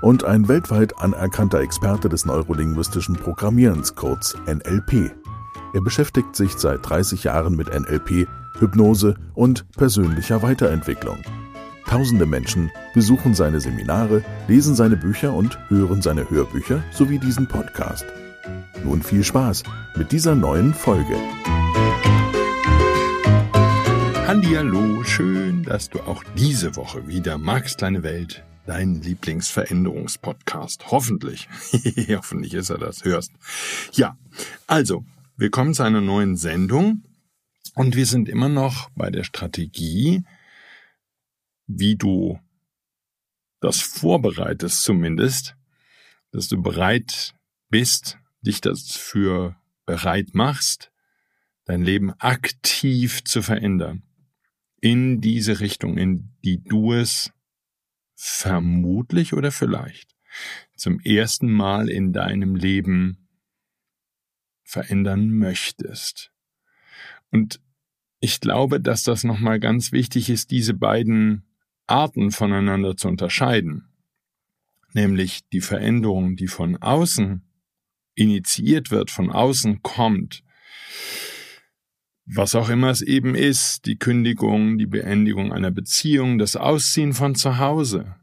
und ein weltweit anerkannter Experte des neurolinguistischen Programmierens, kurz NLP. Er beschäftigt sich seit 30 Jahren mit NLP, Hypnose und persönlicher Weiterentwicklung. Tausende Menschen besuchen seine Seminare, lesen seine Bücher und hören seine Hörbücher sowie diesen Podcast. Nun viel Spaß mit dieser neuen Folge. Hallihallo, schön, dass du auch diese Woche wieder Max Kleine Welt, dein Lieblingsveränderungspodcast. Hoffentlich, hoffentlich ist er das, hörst. Ja, also, willkommen zu einer neuen Sendung und wir sind immer noch bei der Strategie, wie du das vorbereitest zumindest, dass du bereit bist, dich dafür bereit machst, dein Leben aktiv zu verändern in diese Richtung, in die du es vermutlich oder vielleicht zum ersten Mal in deinem Leben verändern möchtest. Und ich glaube, dass das nochmal ganz wichtig ist, diese beiden Arten voneinander zu unterscheiden. Nämlich die Veränderung, die von außen initiiert wird, von außen kommt, was auch immer es eben ist, die Kündigung, die Beendigung einer Beziehung, das Ausziehen von zu Hause.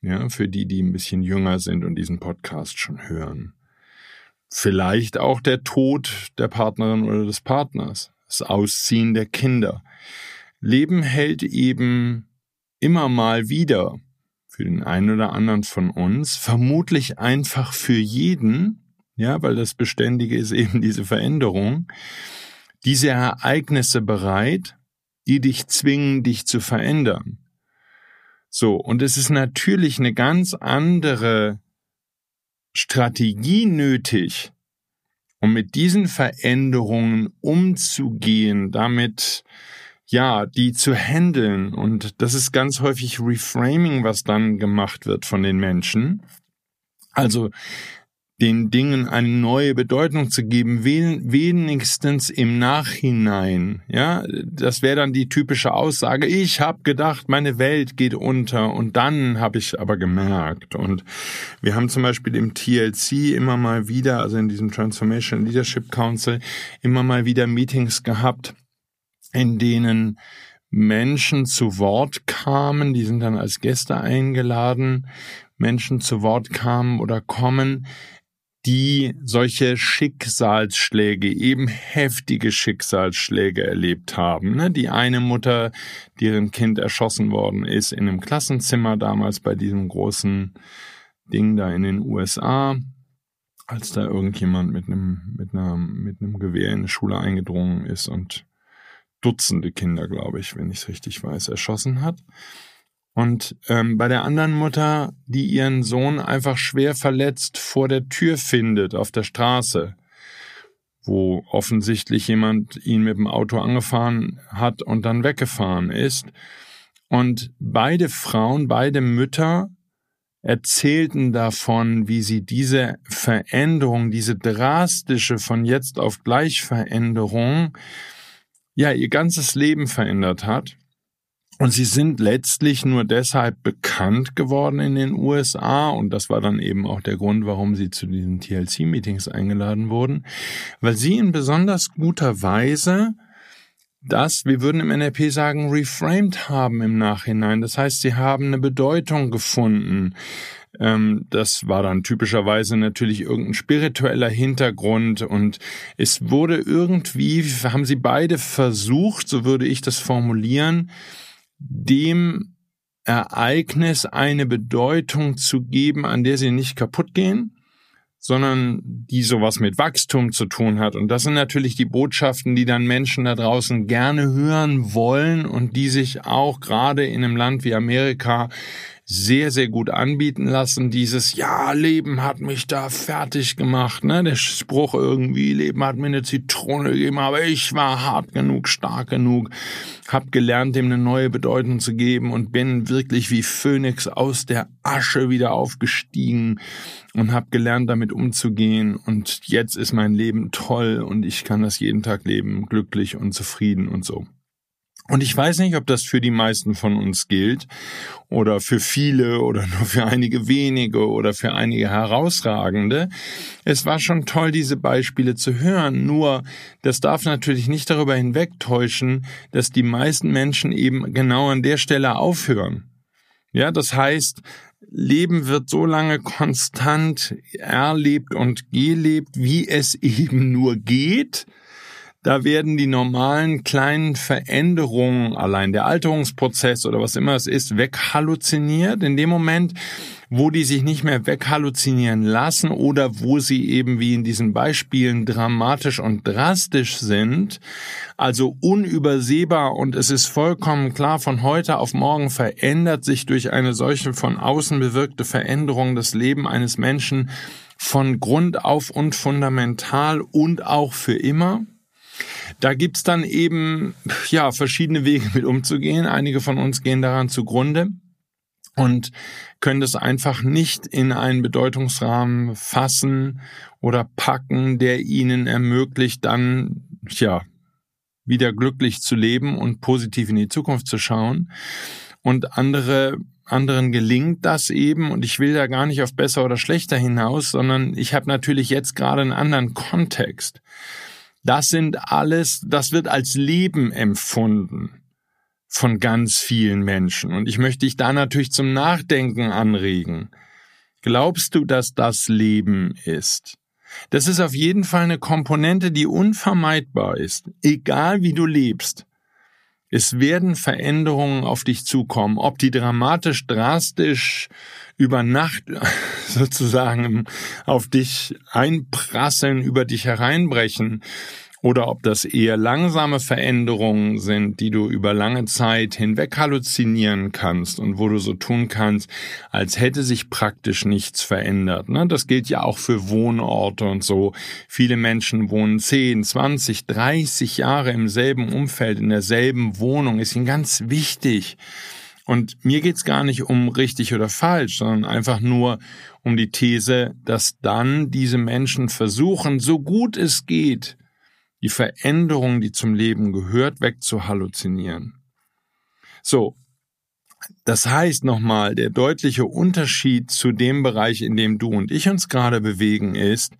Ja, für die, die ein bisschen jünger sind und diesen Podcast schon hören. Vielleicht auch der Tod der Partnerin oder des Partners, das Ausziehen der Kinder. Leben hält eben immer mal wieder für den einen oder anderen von uns, vermutlich einfach für jeden, ja, weil das Beständige ist eben diese Veränderung, diese Ereignisse bereit, die dich zwingen, dich zu verändern. So, und es ist natürlich eine ganz andere Strategie nötig, um mit diesen Veränderungen umzugehen, damit ja, die zu handeln. Und das ist ganz häufig Reframing, was dann gemacht wird von den Menschen. Also den Dingen eine neue Bedeutung zu geben, wenigstens im Nachhinein. Ja, das wäre dann die typische Aussage. Ich habe gedacht, meine Welt geht unter und dann habe ich aber gemerkt. Und wir haben zum Beispiel im TLC immer mal wieder, also in diesem Transformation Leadership Council, immer mal wieder Meetings gehabt, in denen Menschen zu Wort kamen, die sind dann als Gäste eingeladen, Menschen zu Wort kamen oder kommen, die solche Schicksalsschläge, eben heftige Schicksalsschläge erlebt haben. Ne? Die eine Mutter, deren Kind erschossen worden ist in einem Klassenzimmer damals bei diesem großen Ding da in den USA, als da irgendjemand mit einem, mit einer, mit einem Gewehr in eine Schule eingedrungen ist und Dutzende Kinder, glaube ich, wenn ich es richtig weiß, erschossen hat. Und ähm, bei der anderen Mutter, die ihren Sohn einfach schwer verletzt vor der Tür findet auf der Straße, wo offensichtlich jemand ihn mit dem Auto angefahren hat und dann weggefahren ist. Und beide Frauen, beide Mütter erzählten davon, wie sie diese Veränderung, diese drastische von jetzt auf gleich Veränderung, ja, ihr ganzes Leben verändert hat und sie sind letztlich nur deshalb bekannt geworden in den USA, und das war dann eben auch der Grund, warum sie zu diesen TLC-Meetings eingeladen wurden, weil sie in besonders guter Weise das, wir würden im NLP sagen, reframed haben im Nachhinein. Das heißt, sie haben eine Bedeutung gefunden. Ähm, das war dann typischerweise natürlich irgendein spiritueller Hintergrund und es wurde irgendwie, haben sie beide versucht, so würde ich das formulieren, dem Ereignis eine Bedeutung zu geben, an der sie nicht kaputt gehen, sondern die sowas mit Wachstum zu tun hat. Und das sind natürlich die Botschaften, die dann Menschen da draußen gerne hören wollen und die sich auch gerade in einem Land wie Amerika sehr, sehr gut anbieten lassen. Dieses, ja, Leben hat mich da fertig gemacht, ne? Der Spruch irgendwie, Leben hat mir eine Zitrone gegeben, aber ich war hart genug, stark genug, hab gelernt, dem eine neue Bedeutung zu geben und bin wirklich wie Phönix aus der Asche wieder aufgestiegen und hab gelernt, damit umzugehen und jetzt ist mein Leben toll und ich kann das jeden Tag leben, glücklich und zufrieden und so. Und ich weiß nicht, ob das für die meisten von uns gilt oder für viele oder nur für einige wenige oder für einige herausragende. Es war schon toll, diese Beispiele zu hören. Nur, das darf natürlich nicht darüber hinwegtäuschen, dass die meisten Menschen eben genau an der Stelle aufhören. Ja, das heißt, Leben wird so lange konstant erlebt und gelebt, wie es eben nur geht da werden die normalen kleinen Veränderungen, allein der Alterungsprozess oder was immer es ist, weghalluziniert. In dem Moment, wo die sich nicht mehr weghalluzinieren lassen oder wo sie eben wie in diesen Beispielen dramatisch und drastisch sind, also unübersehbar und es ist vollkommen klar, von heute auf morgen verändert sich durch eine solche von außen bewirkte Veränderung das Leben eines Menschen von Grund auf und fundamental und auch für immer. Da gibt's dann eben ja verschiedene Wege mit umzugehen. Einige von uns gehen daran zugrunde und können das einfach nicht in einen Bedeutungsrahmen fassen oder packen, der ihnen ermöglicht, dann ja wieder glücklich zu leben und positiv in die Zukunft zu schauen. Und andere anderen gelingt das eben und ich will da gar nicht auf besser oder schlechter hinaus, sondern ich habe natürlich jetzt gerade einen anderen Kontext. Das sind alles, das wird als Leben empfunden von ganz vielen Menschen. Und ich möchte dich da natürlich zum Nachdenken anregen. Glaubst du, dass das Leben ist? Das ist auf jeden Fall eine Komponente, die unvermeidbar ist, egal wie du lebst. Es werden Veränderungen auf dich zukommen, ob die dramatisch, drastisch über Nacht sozusagen auf dich einprasseln, über dich hereinbrechen oder ob das eher langsame Veränderungen sind, die du über lange Zeit hinweg halluzinieren kannst und wo du so tun kannst, als hätte sich praktisch nichts verändert. Ne? Das gilt ja auch für Wohnorte und so. Viele Menschen wohnen 10, 20, 30 Jahre im selben Umfeld, in derselben Wohnung. Ist ihnen ganz wichtig. Und mir geht's gar nicht um richtig oder falsch, sondern einfach nur um die These, dass dann diese Menschen versuchen, so gut es geht, die Veränderung, die zum Leben gehört, wegzuhalluzinieren. So, das heißt nochmal, der deutliche Unterschied zu dem Bereich, in dem du und ich uns gerade bewegen, ist,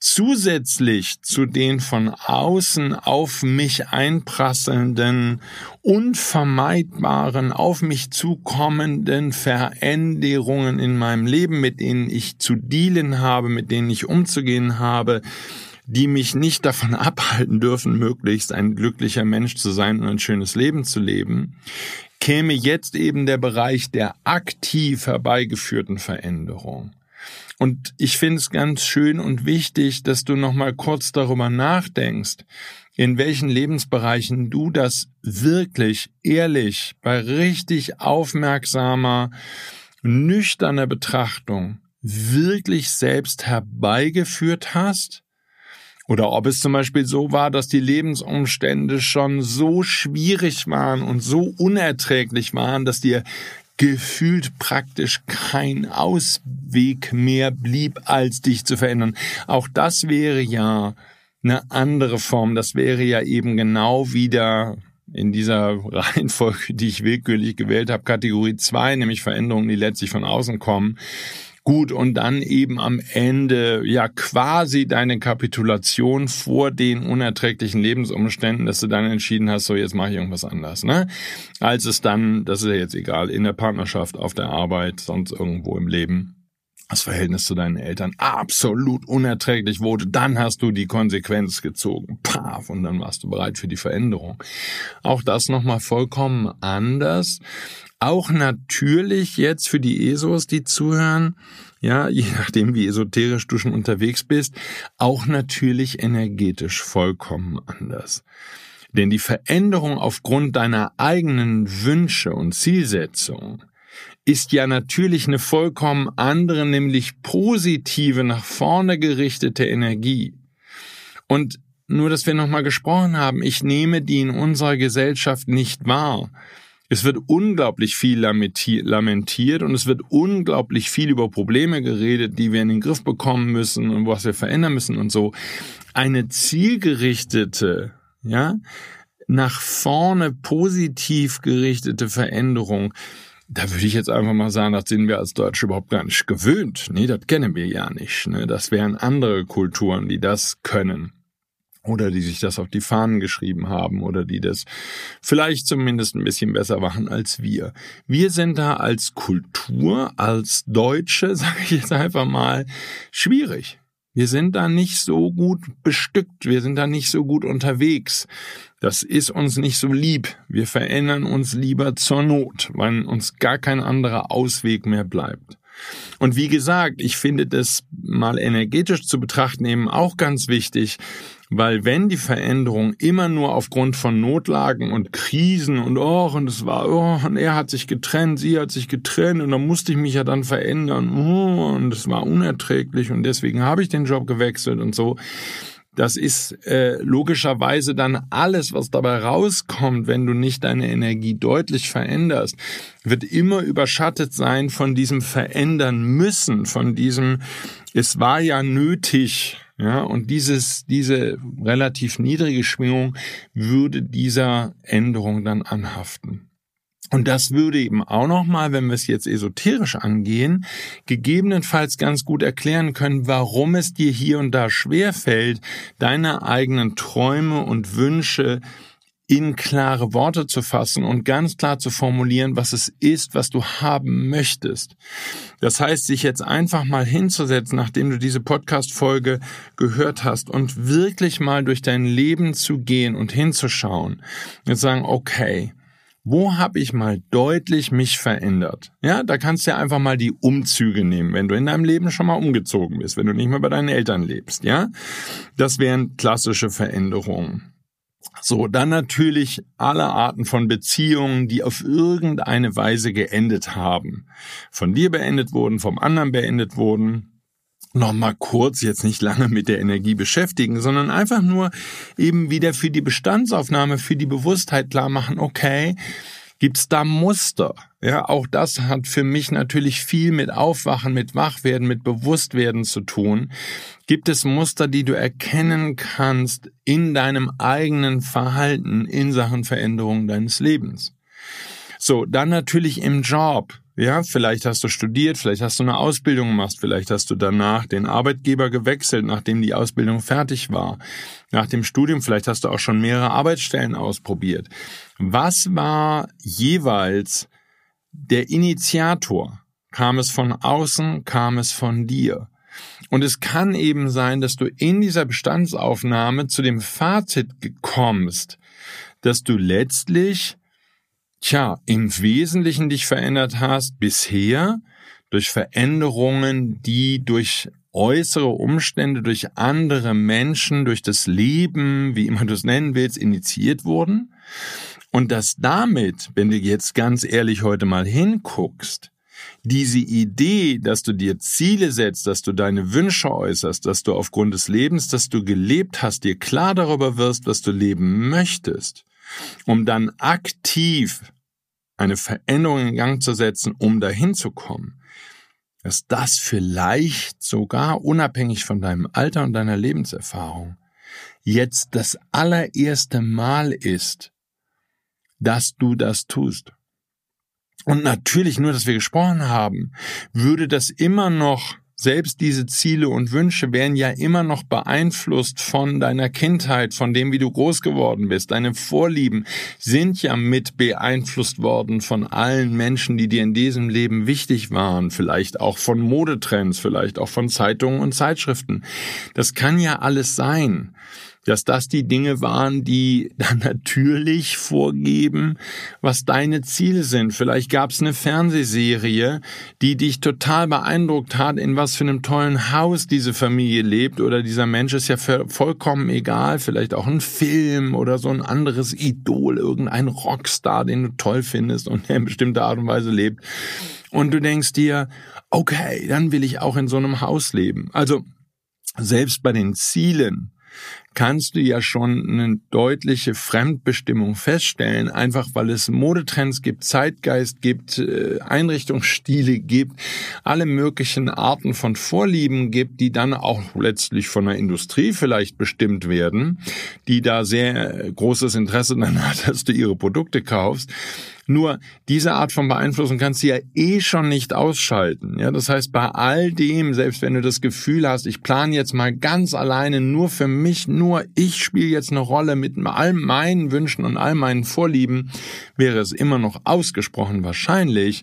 zusätzlich zu den von außen auf mich einprasselnden, unvermeidbaren, auf mich zukommenden Veränderungen in meinem Leben, mit denen ich zu dealen habe, mit denen ich umzugehen habe, die mich nicht davon abhalten dürfen, möglichst ein glücklicher Mensch zu sein und ein schönes Leben zu leben, käme jetzt eben der Bereich der aktiv herbeigeführten Veränderung. Und ich finde es ganz schön und wichtig, dass du noch mal kurz darüber nachdenkst, in welchen Lebensbereichen du das wirklich ehrlich bei richtig aufmerksamer, nüchterner Betrachtung wirklich selbst herbeigeführt hast? Oder ob es zum Beispiel so war, dass die Lebensumstände schon so schwierig waren und so unerträglich waren, dass dir gefühlt praktisch kein Ausweg mehr blieb, als dich zu verändern. Auch das wäre ja eine andere Form. Das wäre ja eben genau wieder in dieser Reihenfolge, die ich willkürlich gewählt habe, Kategorie 2, nämlich Veränderungen, die letztlich von außen kommen. Gut, und dann eben am Ende ja quasi deine Kapitulation vor den unerträglichen Lebensumständen, dass du dann entschieden hast, so jetzt mache ich irgendwas anders, ne? Als es dann, das ist ja jetzt egal, in der Partnerschaft, auf der Arbeit, sonst irgendwo im Leben das Verhältnis zu deinen Eltern absolut unerträglich wurde, dann hast du die Konsequenz gezogen. Paf, und dann warst du bereit für die Veränderung. Auch das nochmal vollkommen anders. Auch natürlich jetzt für die ESOs, die zuhören, ja, je nachdem wie esoterisch du schon unterwegs bist, auch natürlich energetisch vollkommen anders. Denn die Veränderung aufgrund deiner eigenen Wünsche und Zielsetzungen ist ja natürlich eine vollkommen andere, nämlich positive, nach vorne gerichtete Energie. Und nur, dass wir nochmal gesprochen haben, ich nehme die in unserer Gesellschaft nicht wahr. Es wird unglaublich viel lamentiert und es wird unglaublich viel über Probleme geredet, die wir in den Griff bekommen müssen und was wir verändern müssen und so. Eine zielgerichtete, ja, nach vorne positiv gerichtete Veränderung, da würde ich jetzt einfach mal sagen, das sind wir als Deutsche überhaupt gar nicht gewöhnt. Nee, das kennen wir ja nicht. Ne? Das wären andere Kulturen, die das können oder die sich das auf die Fahnen geschrieben haben oder die das vielleicht zumindest ein bisschen besser machen als wir. Wir sind da als Kultur, als Deutsche, sage ich jetzt einfach mal, schwierig. Wir sind da nicht so gut bestückt, wir sind da nicht so gut unterwegs. Das ist uns nicht so lieb. Wir verändern uns lieber zur Not, weil uns gar kein anderer Ausweg mehr bleibt. Und wie gesagt, ich finde das mal energetisch zu betrachten eben auch ganz wichtig, weil wenn die Veränderung immer nur aufgrund von Notlagen und Krisen und oh, und es war, oh, und er hat sich getrennt, sie hat sich getrennt und dann musste ich mich ja dann verändern, oh, und es war unerträglich und deswegen habe ich den Job gewechselt und so. Das ist äh, logischerweise dann alles, was dabei rauskommt, wenn du nicht deine Energie deutlich veränderst, wird immer überschattet sein von diesem Verändern müssen, von diesem, es war ja nötig, ja, und dieses, diese relativ niedrige Schwingung würde dieser Änderung dann anhaften. Und das würde eben auch nochmal, wenn wir es jetzt esoterisch angehen, gegebenenfalls ganz gut erklären können, warum es dir hier und da schwerfällt, deine eigenen Träume und Wünsche in klare Worte zu fassen und ganz klar zu formulieren, was es ist, was du haben möchtest. Das heißt, sich jetzt einfach mal hinzusetzen, nachdem du diese Podcast-Folge gehört hast und wirklich mal durch dein Leben zu gehen und hinzuschauen und sagen, okay, wo habe ich mal deutlich mich verändert? Ja, da kannst du ja einfach mal die Umzüge nehmen, wenn du in deinem Leben schon mal umgezogen bist, wenn du nicht mehr bei deinen Eltern lebst, ja? Das wären klassische Veränderungen. So, dann natürlich alle Arten von Beziehungen, die auf irgendeine Weise geendet haben. Von dir beendet wurden, vom anderen beendet wurden. Nochmal kurz, jetzt nicht lange mit der Energie beschäftigen, sondern einfach nur eben wieder für die Bestandsaufnahme, für die Bewusstheit klar machen, okay, Gibt's da Muster? Ja, auch das hat für mich natürlich viel mit Aufwachen, mit Wachwerden, mit Bewusstwerden zu tun. Gibt es Muster, die du erkennen kannst in deinem eigenen Verhalten in Sachen Veränderung deines Lebens? So, dann natürlich im Job. Ja, vielleicht hast du studiert, vielleicht hast du eine Ausbildung gemacht, vielleicht hast du danach den Arbeitgeber gewechselt, nachdem die Ausbildung fertig war. Nach dem Studium, vielleicht hast du auch schon mehrere Arbeitsstellen ausprobiert. Was war jeweils der Initiator? Kam es von außen, kam es von dir? Und es kann eben sein, dass du in dieser Bestandsaufnahme zu dem Fazit kommst, dass du letztlich tja, im Wesentlichen dich verändert hast bisher durch Veränderungen, die durch äußere Umstände, durch andere Menschen, durch das Leben, wie immer du es nennen willst, initiiert wurden. Und dass damit, wenn du jetzt ganz ehrlich heute mal hinguckst, diese Idee, dass du dir Ziele setzt, dass du deine Wünsche äußerst, dass du aufgrund des Lebens, das du gelebt hast, dir klar darüber wirst, was du leben möchtest, um dann aktiv eine Veränderung in Gang zu setzen, um dahin zu kommen, dass das vielleicht sogar unabhängig von deinem Alter und deiner Lebenserfahrung jetzt das allererste Mal ist, dass du das tust. Und natürlich nur, dass wir gesprochen haben, würde das immer noch selbst diese Ziele und Wünsche werden ja immer noch beeinflusst von deiner Kindheit, von dem, wie du groß geworden bist. Deine Vorlieben sind ja mit beeinflusst worden von allen Menschen, die dir in diesem Leben wichtig waren. Vielleicht auch von Modetrends, vielleicht auch von Zeitungen und Zeitschriften. Das kann ja alles sein. Dass das die Dinge waren, die dann natürlich vorgeben, was deine Ziele sind. Vielleicht gab es eine Fernsehserie, die dich total beeindruckt hat, in was für einem tollen Haus diese Familie lebt oder dieser Mensch ist ja vollkommen egal, vielleicht auch ein Film oder so ein anderes Idol, irgendein Rockstar, den du toll findest und der in bestimmter Art und Weise lebt. Und du denkst dir, okay, dann will ich auch in so einem Haus leben. Also selbst bei den Zielen kannst du ja schon eine deutliche Fremdbestimmung feststellen, einfach weil es Modetrends gibt, Zeitgeist gibt, äh, Einrichtungsstile gibt, alle möglichen Arten von Vorlieben gibt, die dann auch letztlich von der Industrie vielleicht bestimmt werden, die da sehr großes Interesse dann hat, dass du ihre Produkte kaufst. Nur diese Art von Beeinflussung kannst du ja eh schon nicht ausschalten. Ja, das heißt, bei all dem, selbst wenn du das Gefühl hast, ich plane jetzt mal ganz alleine nur für mich, nur ich spiele jetzt eine Rolle mit all meinen Wünschen und all meinen Vorlieben, wäre es immer noch ausgesprochen wahrscheinlich,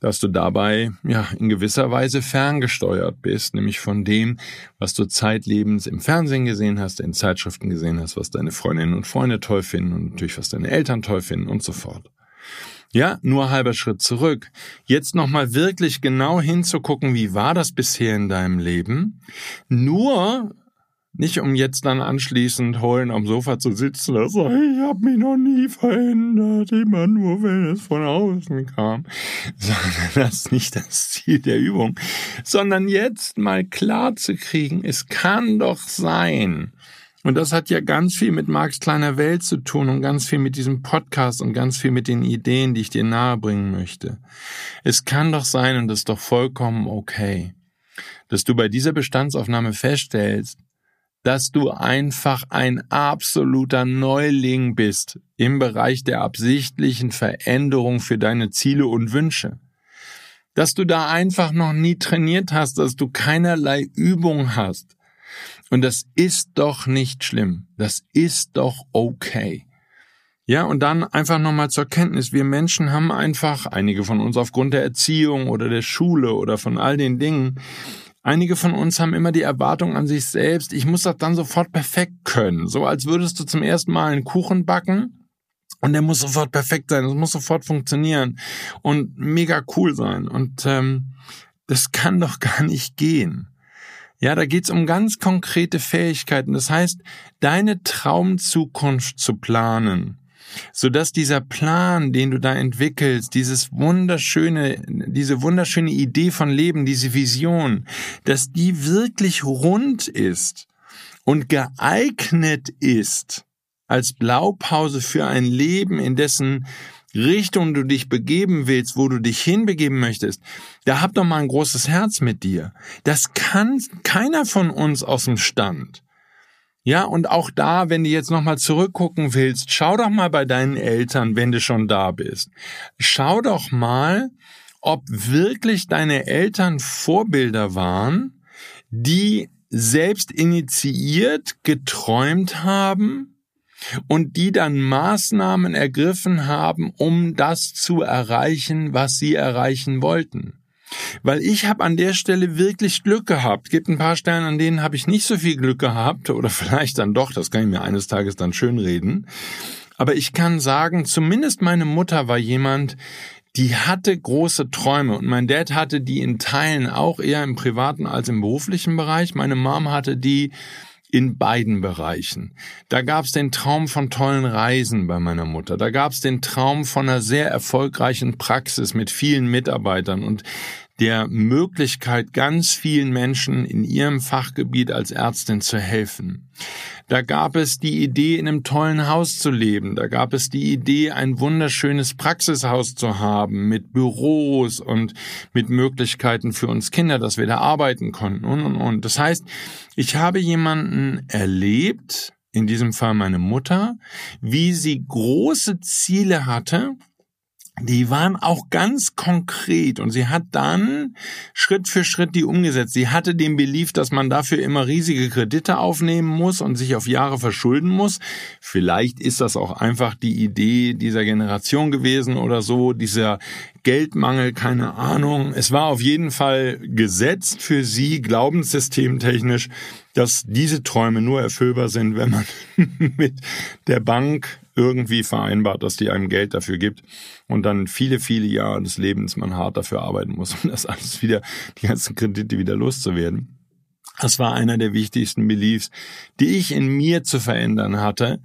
dass du dabei ja in gewisser Weise ferngesteuert bist, nämlich von dem, was du zeitlebens im Fernsehen gesehen hast, in Zeitschriften gesehen hast, was deine Freundinnen und Freunde toll finden und natürlich was deine Eltern toll finden und so fort. Ja, nur halber Schritt zurück. Jetzt nochmal wirklich genau hinzugucken, wie war das bisher in deinem Leben? Nur nicht um jetzt dann anschließend heulen am Sofa zu sitzen und sagen, ich habe mich noch nie verändert, immer nur, wenn es von außen kam. Sondern das ist nicht das Ziel der Übung. Sondern jetzt mal klar zu kriegen, es kann doch sein, und das hat ja ganz viel mit Marx kleiner Welt zu tun und ganz viel mit diesem Podcast und ganz viel mit den Ideen, die ich dir nahebringen möchte. Es kann doch sein, und das ist doch vollkommen okay, dass du bei dieser Bestandsaufnahme feststellst, dass du einfach ein absoluter Neuling bist im Bereich der absichtlichen Veränderung für deine Ziele und Wünsche. Dass du da einfach noch nie trainiert hast, dass du keinerlei Übung hast und das ist doch nicht schlimm. Das ist doch okay. Ja, und dann einfach nochmal zur Kenntnis. Wir Menschen haben einfach, einige von uns aufgrund der Erziehung oder der Schule oder von all den Dingen, einige von uns haben immer die Erwartung an sich selbst, ich muss das dann sofort perfekt können. So als würdest du zum ersten Mal einen Kuchen backen und der muss sofort perfekt sein, es muss sofort funktionieren und mega cool sein. Und ähm, das kann doch gar nicht gehen. Ja, da geht's um ganz konkrete Fähigkeiten. Das heißt, deine Traumzukunft zu planen, sodass dieser Plan, den du da entwickelst, dieses wunderschöne, diese wunderschöne Idee von Leben, diese Vision, dass die wirklich rund ist und geeignet ist als Blaupause für ein Leben, in dessen Richtung du dich begeben willst, wo du dich hinbegeben möchtest, da hab doch mal ein großes Herz mit dir. Das kann keiner von uns aus dem Stand. Ja, und auch da, wenn du jetzt nochmal zurückgucken willst, schau doch mal bei deinen Eltern, wenn du schon da bist. Schau doch mal, ob wirklich deine Eltern Vorbilder waren, die selbst initiiert geträumt haben, und die dann Maßnahmen ergriffen haben, um das zu erreichen, was sie erreichen wollten. Weil ich habe an der Stelle wirklich Glück gehabt. Gibt ein paar Stellen, an denen habe ich nicht so viel Glück gehabt oder vielleicht dann doch, das kann ich mir eines Tages dann schön reden. Aber ich kann sagen, zumindest meine Mutter war jemand, die hatte große Träume und mein Dad hatte die in Teilen auch eher im privaten als im beruflichen Bereich. Meine Mom hatte die in beiden Bereichen. Da gab's den Traum von tollen Reisen bei meiner Mutter. Da gab's den Traum von einer sehr erfolgreichen Praxis mit vielen Mitarbeitern und der Möglichkeit, ganz vielen Menschen in ihrem Fachgebiet als Ärztin zu helfen. Da gab es die Idee, in einem tollen Haus zu leben. Da gab es die Idee, ein wunderschönes Praxishaus zu haben mit Büros und mit Möglichkeiten für uns Kinder, dass wir da arbeiten konnten und, und, und. Das heißt, ich habe jemanden erlebt, in diesem Fall meine Mutter, wie sie große Ziele hatte, die waren auch ganz konkret und sie hat dann Schritt für Schritt die umgesetzt. Sie hatte den Belief, dass man dafür immer riesige Kredite aufnehmen muss und sich auf Jahre verschulden muss. Vielleicht ist das auch einfach die Idee dieser Generation gewesen oder so, dieser Geldmangel, keine Ahnung. Es war auf jeden Fall gesetzt für sie, glaubenssystemtechnisch, dass diese Träume nur erfüllbar sind, wenn man mit der Bank irgendwie vereinbart, dass die einem Geld dafür gibt und dann viele, viele Jahre des Lebens man hart dafür arbeiten muss, um das alles wieder, die ganzen Kredite wieder loszuwerden. Das war einer der wichtigsten Beliefs, die ich in mir zu verändern hatte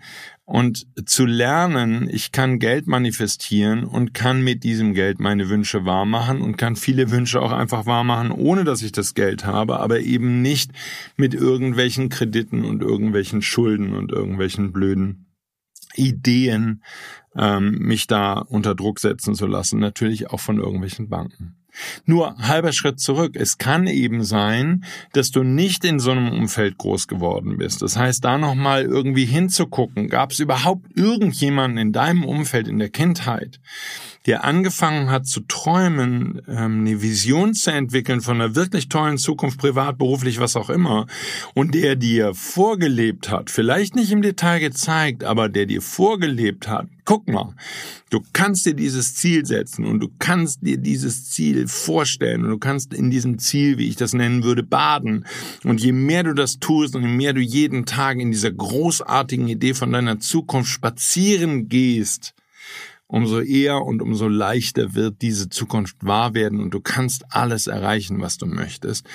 und zu lernen, ich kann Geld manifestieren und kann mit diesem Geld meine Wünsche wahrmachen und kann viele Wünsche auch einfach wahrmachen, ohne dass ich das Geld habe, aber eben nicht mit irgendwelchen Krediten und irgendwelchen Schulden und irgendwelchen blöden Ideen ähm, mich da unter Druck setzen zu lassen, natürlich auch von irgendwelchen Banken. Nur halber Schritt zurück. Es kann eben sein, dass du nicht in so einem Umfeld groß geworden bist. Das heißt, da nochmal irgendwie hinzugucken. Gab es überhaupt irgendjemanden in deinem Umfeld in der Kindheit, der angefangen hat zu träumen, ähm, eine Vision zu entwickeln von einer wirklich tollen Zukunft, privat, beruflich, was auch immer, und der dir vorgelebt hat, vielleicht nicht im Detail gezeigt, aber der dir vorgelebt hat, guck mal, du kannst dir dieses Ziel setzen und du kannst dir dieses Ziel vorstellen und du kannst in diesem Ziel, wie ich das nennen würde, baden. Und je mehr du das tust und je mehr du jeden Tag in dieser großartigen Idee von deiner Zukunft spazieren gehst, umso eher und umso leichter wird diese Zukunft wahr werden und du kannst alles erreichen, was du möchtest,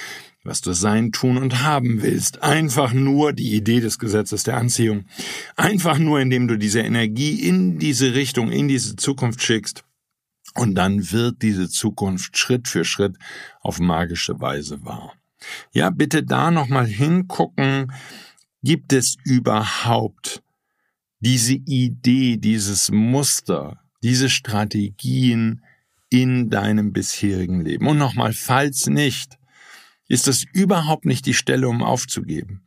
was du sein, tun und haben willst. Einfach nur die Idee des Gesetzes der Anziehung. Einfach nur, indem du diese Energie in diese Richtung, in diese Zukunft schickst. Und dann wird diese Zukunft Schritt für Schritt auf magische Weise wahr. Ja, bitte da nochmal hingucken. Gibt es überhaupt diese Idee, dieses Muster, diese Strategien in deinem bisherigen Leben. Und nochmal, falls nicht, ist das überhaupt nicht die Stelle, um aufzugeben.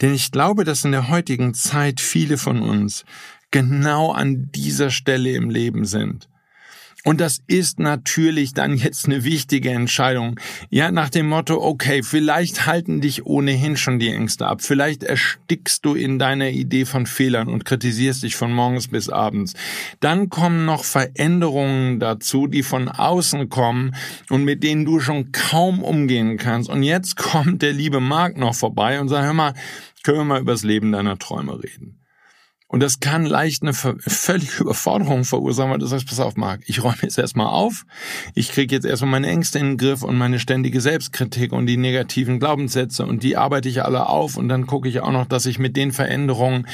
Denn ich glaube, dass in der heutigen Zeit viele von uns genau an dieser Stelle im Leben sind. Und das ist natürlich dann jetzt eine wichtige Entscheidung. Ja, nach dem Motto, okay, vielleicht halten dich ohnehin schon die Ängste ab. Vielleicht erstickst du in deiner Idee von Fehlern und kritisierst dich von morgens bis abends. Dann kommen noch Veränderungen dazu, die von außen kommen und mit denen du schon kaum umgehen kannst. Und jetzt kommt der liebe Marc noch vorbei und sagt, hör mal, können wir mal über das Leben deiner Träume reden. Und das kann leicht eine völlige Überforderung verursachen, weil du sagst, pass auf, Marc, ich räume jetzt erstmal auf, ich kriege jetzt erstmal meine Ängste in den Griff und meine ständige Selbstkritik und die negativen Glaubenssätze und die arbeite ich alle auf und dann gucke ich auch noch, dass ich mit den Veränderungen,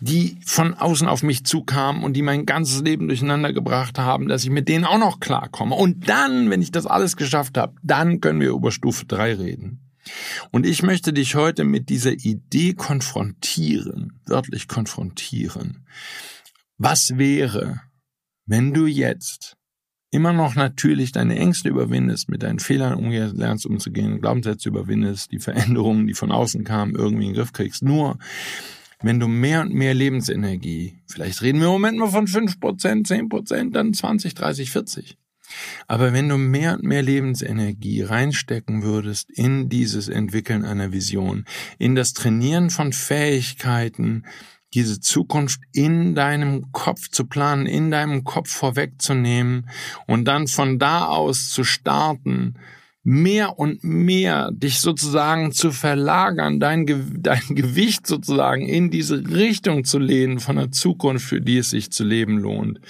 die von außen auf mich zukamen und die mein ganzes Leben durcheinander gebracht haben, dass ich mit denen auch noch klarkomme. Und dann, wenn ich das alles geschafft habe, dann können wir über Stufe drei reden. Und ich möchte dich heute mit dieser Idee konfrontieren, wörtlich konfrontieren. Was wäre, wenn du jetzt immer noch natürlich deine Ängste überwindest, mit deinen Fehlern lernst umzugehen, Glaubenssätze überwindest, die Veränderungen, die von außen kamen, irgendwie in den Griff kriegst. Nur, wenn du mehr und mehr Lebensenergie, vielleicht reden wir im Moment mal von 5%, 10%, dann 20, 30, 40, aber wenn du mehr und mehr Lebensenergie reinstecken würdest in dieses Entwickeln einer Vision, in das Trainieren von Fähigkeiten, diese Zukunft in deinem Kopf zu planen, in deinem Kopf vorwegzunehmen und dann von da aus zu starten, mehr und mehr dich sozusagen zu verlagern, dein, Ge dein Gewicht sozusagen in diese Richtung zu lehnen von der Zukunft, für die es sich zu leben lohnt.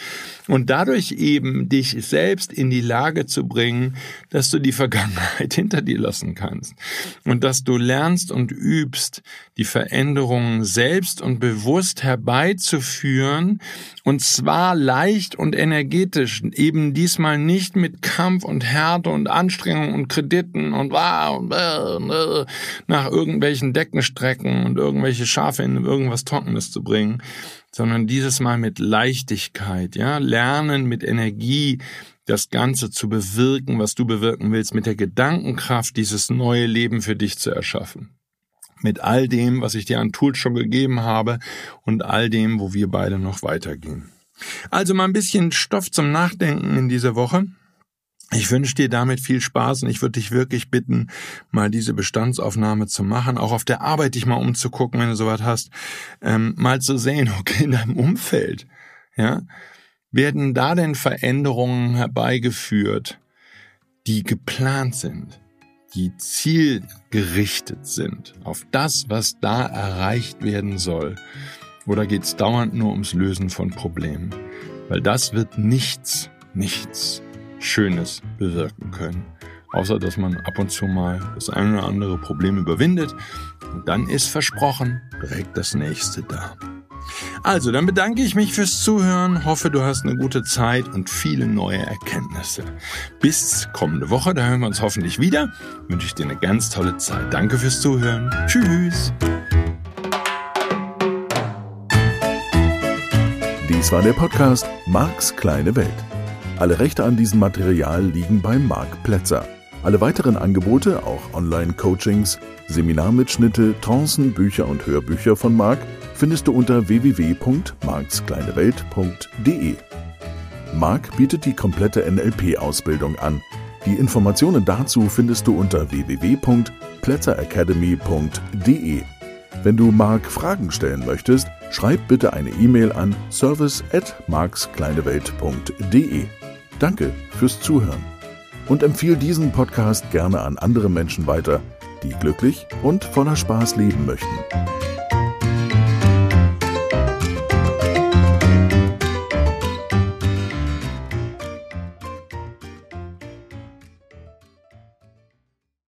Und dadurch eben dich selbst in die Lage zu bringen, dass du die Vergangenheit hinter dir lassen kannst. Und dass du lernst und übst, die Veränderungen selbst und bewusst herbeizuführen, und zwar leicht und energetisch, eben diesmal nicht mit Kampf und Härte und Anstrengung und Krediten und, und nach irgendwelchen Deckenstrecken und irgendwelche Schafe in irgendwas Trockenes zu bringen, sondern dieses Mal mit Leichtigkeit, ja, lernen mit Energie, das Ganze zu bewirken, was du bewirken willst, mit der Gedankenkraft dieses neue Leben für dich zu erschaffen mit all dem, was ich dir an Tools schon gegeben habe und all dem, wo wir beide noch weitergehen. Also mal ein bisschen Stoff zum Nachdenken in dieser Woche. Ich wünsche dir damit viel Spaß und ich würde dich wirklich bitten, mal diese Bestandsaufnahme zu machen, auch auf der Arbeit dich mal umzugucken, wenn du sowas hast, ähm, mal zu sehen, okay, in deinem Umfeld, ja, Werden da denn Veränderungen herbeigeführt, die geplant sind, die zielgerichtet sind auf das, was da erreicht werden soll? Oder geht es dauernd nur ums Lösen von Problemen? Weil das wird nichts, nichts Schönes bewirken können. Außer dass man ab und zu mal das eine oder andere Problem überwindet. Und dann ist versprochen direkt das nächste da. Also, dann bedanke ich mich fürs Zuhören, hoffe, du hast eine gute Zeit und viele neue Erkenntnisse. Bis kommende Woche, da hören wir uns hoffentlich wieder. Wünsche ich dir eine ganz tolle Zeit. Danke fürs Zuhören. Tschüss. Dies war der Podcast Marks kleine Welt. Alle Rechte an diesem Material liegen bei Marc Plätzer. Alle weiteren Angebote, auch Online-Coachings, Seminarmitschnitte, Trancen, Bücher und Hörbücher von Marc findest du unter www.markskleinewelt.de. Marc bietet die komplette NLP-Ausbildung an. Die Informationen dazu findest du unter www.plätzeracademy.de. Wenn du Marc Fragen stellen möchtest, schreib bitte eine E-Mail an service at markskleinewelt.de. Danke fürs Zuhören und empfehle diesen Podcast gerne an andere Menschen weiter, die glücklich und voller Spaß leben möchten.